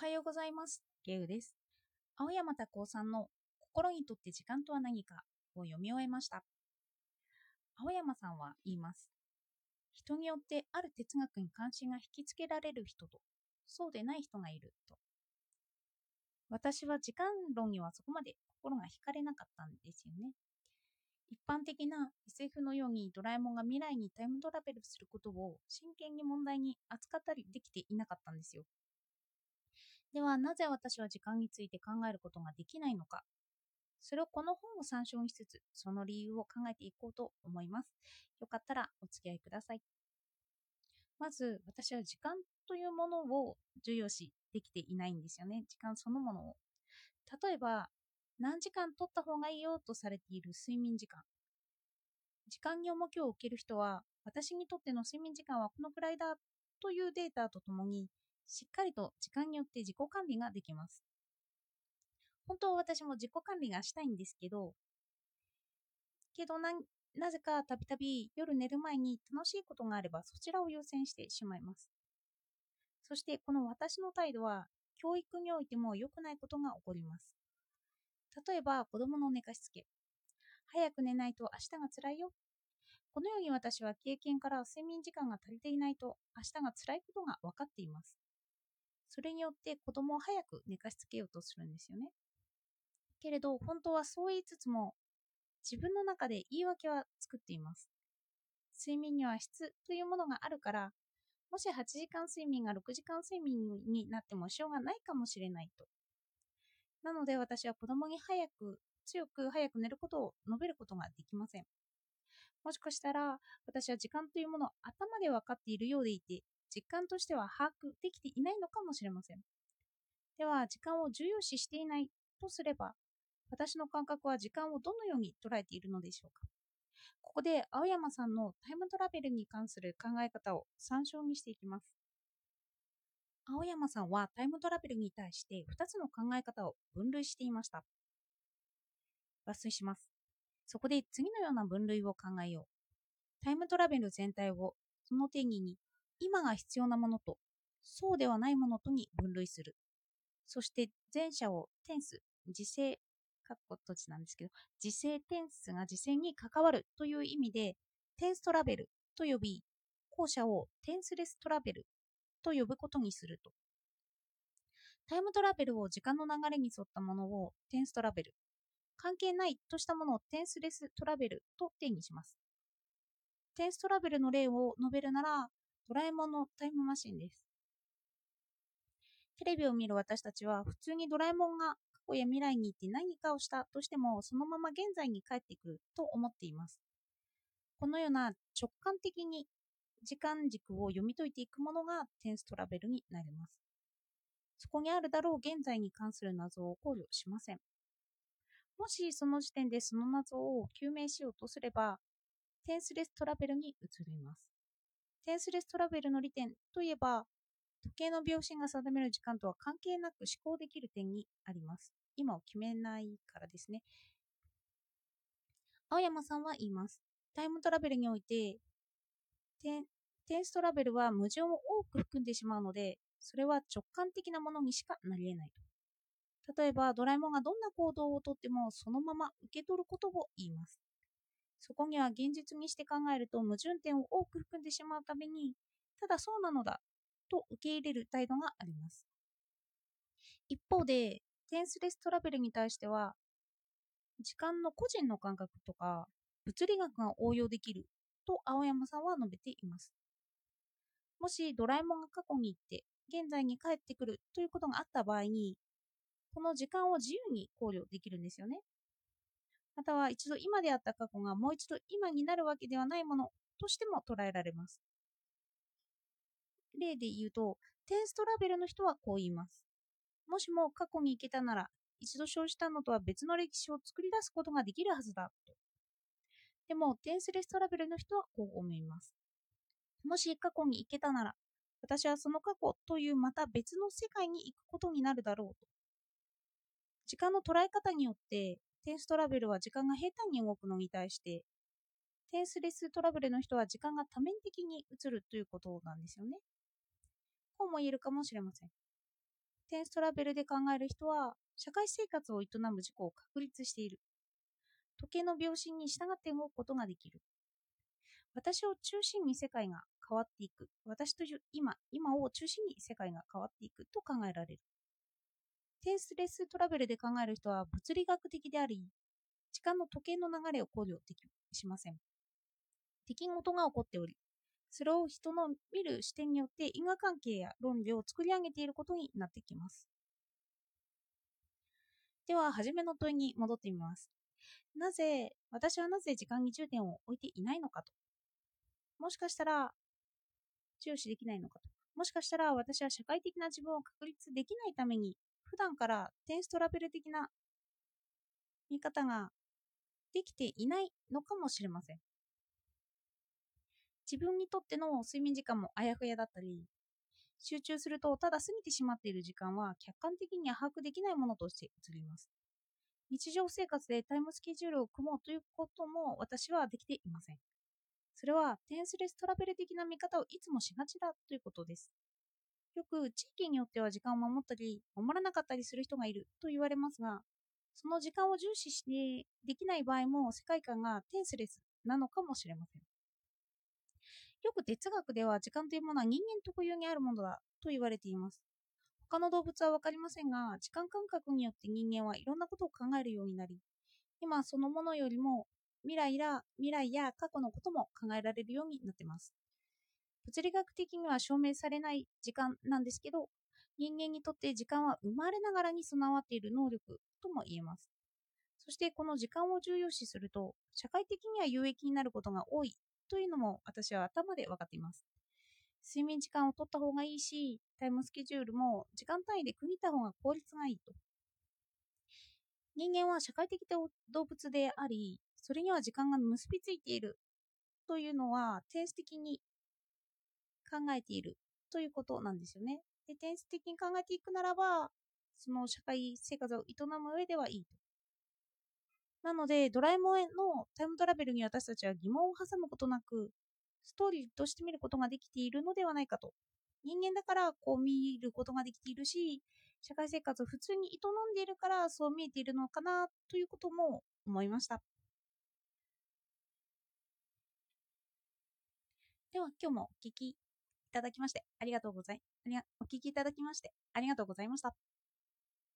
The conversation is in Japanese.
はようございます。ゲウです。青山拓夫さんの心にとって時間とは何かを読み終えました。青山さんは言います。人によってある哲学に関心が引きつけられる人と、そうでない人がいると。私は時間論にはそこまで心が惹かれなかったんですよね。一般的な SF のようにドラえもんが未来にタイムトラベルすることを真剣に問題に扱ったりできていなかったんですよ。ではなぜ私は時間について考えることができないのか。それをこの本を参照にしつつその理由を考えていこうと思います。よかったらお付き合いください。まず私は時間というものを重要視できていないんですよね。時間そのものを。例えば何時間取った方がいいよとされている睡眠時間。時間に重きを置ける人は私にとっての睡眠時間はこのくらいだというデータとともにしっかりと時間によって自己管理ができます。本当は私も自己管理がしたいんですけど、けどななぜかたびたび夜寝る前に楽しいことがあればそちらを優先してしまいます。そしてこの私の態度は教育においても良くないことが起こります。例えば子供の寝かしつけ。早く寝ないと明日が辛いよ。このように私は経験から睡眠時間が足りていないと明日が辛いことが分かっています。それによって子供を早く寝かしつけようとするんですよね。けれど本当はそう言いつつも自分の中で言い訳は作っています。睡眠には質というものがあるからもし8時間睡眠が6時間睡眠になってもしょうがないかもしれないと。なので私は子供に早く強く早く寝ることを述べることができません。もしかしたら私は時間というものを頭で分かっているようでいて実感としては把握できていないのかもしれません。では、時間を重要視していないとすれば、私の感覚は時間をどのように捉えているのでしょうか。ここで青山さんのタイムトラベルに関する考え方を参照にしていきます。青山さんはタイムトラベルに対して2つの考え方を分類していました。抜粋します。そこで次のような分類を考えよう。タイムトラベル全体をその定義に今が必要なものとそうではないものとに分類する。そして前者をテンス、時制、かっこ閉じなんですけど、時制テンスが時制に関わるという意味で、テンストラベルと呼び、後者をテンスレストラベルと呼ぶことにすると。タイムトラベルを時間の流れに沿ったものをテンストラベル、関係ないとしたものをテンスレストラベルと定義します。テンストラベルの例を述べるなら、ドラえもんのタイムマシンです。テレビを見る私たちは普通にドラえもんが過去や未来に行って何かをしたとしてもそのまま現在に帰ってくると思っています。このような直感的に時間軸を読み解いていくものがテンストラベルになります。そこにあるだろう現在に関する謎を考慮しません。もしその時点でその謎を究明しようとすれば、テンスレストラベルに移ります。テンスレストラベルの利点といえば、時計の秒針が定める時間とは関係なく思考できる点にあります。今を決めないからですね。青山さんは言います。タイムトラベルにおいて、テンストラベルは矛盾を多く含んでしまうので、それは直感的なものにしかなり得ないと。例えば、ドラえもんがどんな行動をとってもそのまま受け取ることを言います。そこには現実にして考えると矛盾点を多く含んでしまうために、ただそうなのだと受け入れる態度があります。一方で、テンスレストラベルに対しては、時間の個人の感覚とか物理学が応用できると青山さんは述べています。もしドラえもんが過去に行って現在に帰ってくるということがあった場合に、この時間を自由に考慮できるんですよね。または一度今であった過去がもう一度今になるわけではないものとしても捉えられます。例で言うと、テンストラベルの人はこう言います。もしも過去に行けたなら、一度生じたのとは別の歴史を作り出すことができるはずだと。でも、テンスレストラベルの人はこう思います。もし過去に行けたなら、私はその過去というまた別の世界に行くことになるだろうと。時間の捉え方によって、テンストラベルは時間が平坦に動くのに対して、テンスレストラベルの人は時間が多面的に移るということなんですよね。こうも言えるかもしれません。テンストラベルで考える人は、社会生活を営む自己を確立している。時計の秒針に従って動くことができる。私を中心に世界が変わっていく。私という今、今を中心に世界が変わっていくと考えられる。テンスレストラベルで考える人は物理学的であり、時間の時計の流れを考慮できしません。出来事が起こっており、それを人の見る視点によって因果関係や論理を作り上げていることになってきます。では、初めの問いに戻ってみます。なぜ、私はなぜ時間に重点を置いていないのかと。もしかしたら、注視できないのかと。もしかしたら私は社会的な自分を確立できないために、段からテンストラベル的な見方ができていないのかもしれません。自分にとっての睡眠時間もあやふやだったり、集中するとただ過ぎてしまっている時間は客観的には把握できないものとして映ります。日常生活でタイムスケジュールを組もうということも私はできていません。それはテンスレストラベル的な見方をいつもしがちだということです。よく地域によっては時間を守ったり守らなかったりする人がいると言われますが、その時間を重視してできない場合も世界観がテンスレスなのかもしれません。よく哲学では時間というものは人間特有にあるものだと言われています。他の動物は分かりませんが、時間感覚によって人間はいろんなことを考えるようになり、今そのものよりも未来や未来や過去のことも考えられるようになっています。物理学的には証明されない時間なんですけど、人間にとって時間は生まれながらに備わっている能力とも言えます。そしてこの時間を重要視すると、社会的には有益になることが多いというのも私は頭で分かっています。睡眠時間を取った方がいいし、タイムスケジュールも時間単位で区切った方が効率がいいと。人間は社会的動物であり、それには時間が結びついているというのは、テンス的に考えているということなんですよね。で、テンス的に考えていくならば、その社会生活を営む上ではいいと。なので、ドラえもんのタイムトラベルに私たちは疑問を挟むことなく、ストーリーとして見ることができているのではないかと。人間だからこう見ることができているし、社会生活を普通に営んでいるからそう見えているのかなということも思いました。では今日もお聞きただきましてありがとうござい、お聞きいただきましてありがとうございました。